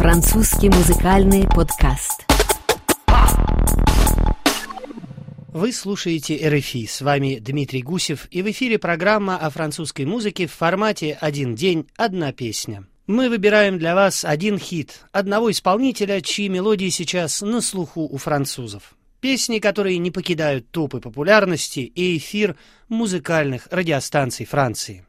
Французский музыкальный подкаст. Вы слушаете РФИ. С вами Дмитрий Гусев. И в эфире программа о французской музыке в формате «Один день, одна песня». Мы выбираем для вас один хит одного исполнителя, чьи мелодии сейчас на слуху у французов. Песни, которые не покидают топы популярности и эфир музыкальных радиостанций Франции.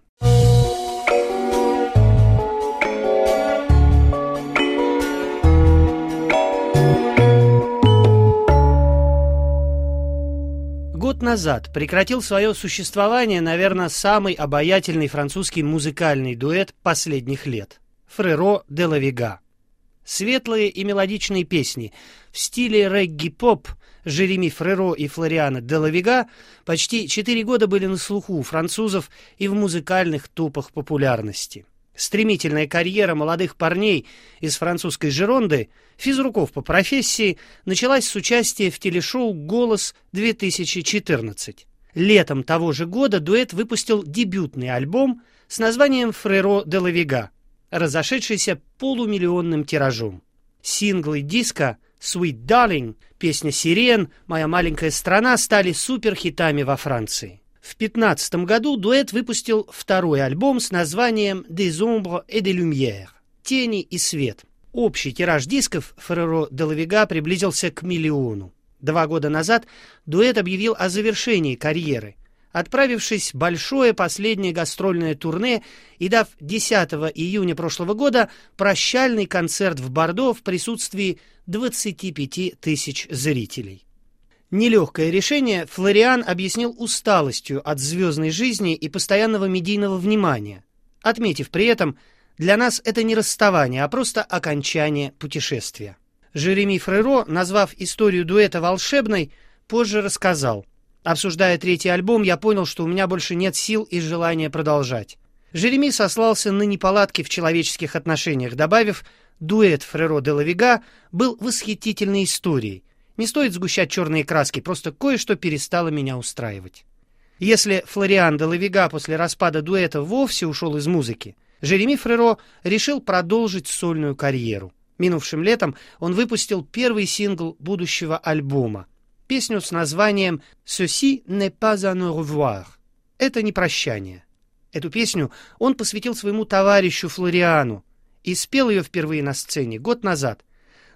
Назад прекратил свое существование, наверное, самый обаятельный французский музыкальный дуэт последних лет – Фреро де Лавига. Светлые и мелодичные песни в стиле регги-поп Жереми Фреро и Флориана де Лавига почти четыре года были на слуху у французов и в музыкальных топах популярности. Стремительная карьера молодых парней из французской Жеронды, физруков по профессии, началась с участия в телешоу «Голос-2014». Летом того же года дуэт выпустил дебютный альбом с названием «Фреро де Лавига», разошедшийся полумиллионным тиражом. Синглы диска «Sweet Darling», песня «Сирен», «Моя маленькая страна» стали суперхитами во Франции. В 2015 году дуэт выпустил второй альбом с названием «Des ombres et des lumières» — «Тени и свет». Общий тираж дисков Ферреро де Лавига приблизился к миллиону. Два года назад дуэт объявил о завершении карьеры, отправившись в большое последнее гастрольное турне и дав 10 июня прошлого года прощальный концерт в Бордо в присутствии 25 тысяч зрителей. Нелегкое решение Флориан объяснил усталостью от звездной жизни и постоянного медийного внимания, отметив при этом, для нас это не расставание, а просто окончание путешествия. Жереми Фреро, назвав историю дуэта волшебной, позже рассказал. Обсуждая третий альбом, я понял, что у меня больше нет сил и желания продолжать. Жереми сослался на неполадки в человеческих отношениях, добавив, дуэт Фреро де Лавига был восхитительной историей, не стоит сгущать черные краски, просто кое-что перестало меня устраивать. Если Флориан де Лавига после распада дуэта вовсе ушел из музыки, Жереми Фреро решил продолжить сольную карьеру. Минувшим летом он выпустил первый сингл будущего альбома, песню с названием «Ceci n'est pas un au revoir» — «Это не прощание». Эту песню он посвятил своему товарищу Флориану и спел ее впервые на сцене год назад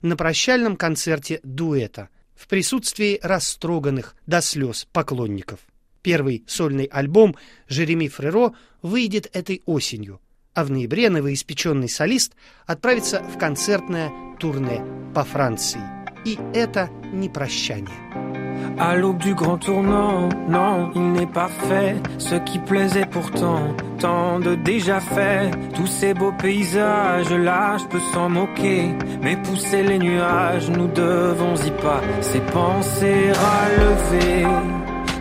на прощальном концерте дуэта, в присутствии растроганных до слез поклонников. Первый сольный альбом Жереми Фреро выйдет этой осенью, а в ноябре новоиспеченный солист отправится в концертное турне по Франции. И это не прощание. À l'aube du grand tournant, non, il n'est pas fait ce qui plaisait pourtant, tant de déjà fait. Tous ces beaux paysages, là, je peux s'en moquer, mais pousser les nuages, nous devons y pas. Ces pensées relever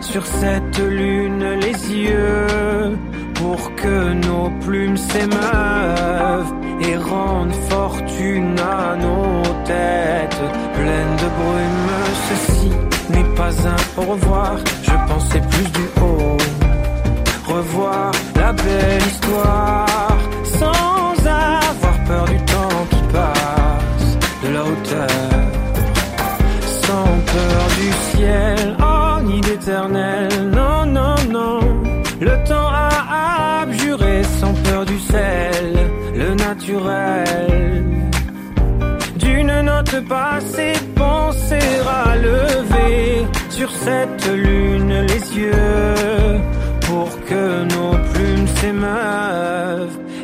sur cette lune les yeux, pour que nos plumes s'émeuvent et rendent fortune à nos têtes pleines de brume. Ceci n'est pas un au revoir, je pensais plus du haut. Revoir la belle histoire sans avoir peur du temps qui passe, de la hauteur, sans peur du ciel, oh ni d'éternel, non, non, non. Le temps a abjuré sans peur du sel, le naturel. D'une note passée, penser à lever sur cette lune les yeux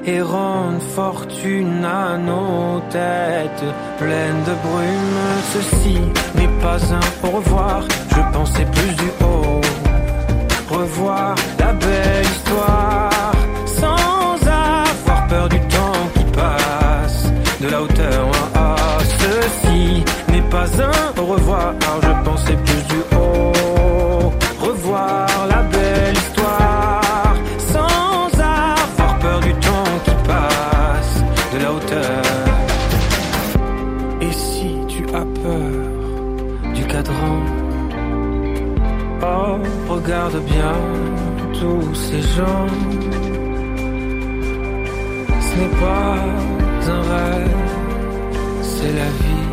et rendent fortune à nos têtes pleines de brume. Ceci n'est pas un au revoir, je pensais plus du haut. Revoir la belle histoire sans avoir peur du temps qui passe de la hauteur. Ah, ceci n'est pas un au revoir, regarde bien tous ces gens. Ce n'est pas un rêve, c'est la vie.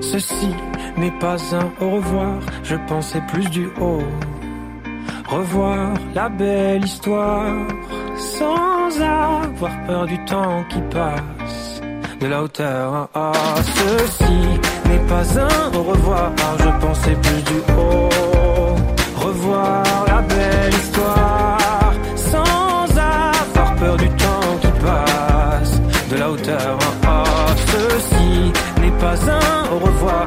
Ceci n'est pas un au revoir, je pensais plus du haut. Revoir la belle histoire sans avoir peur du temps qui passe. De la hauteur, ah, ceci n'est pas un au revoir, je pensais plus du haut. Revoir la belle histoire sans avoir peur du temps qui passe. De la hauteur, ah, ceci n'est pas un au revoir,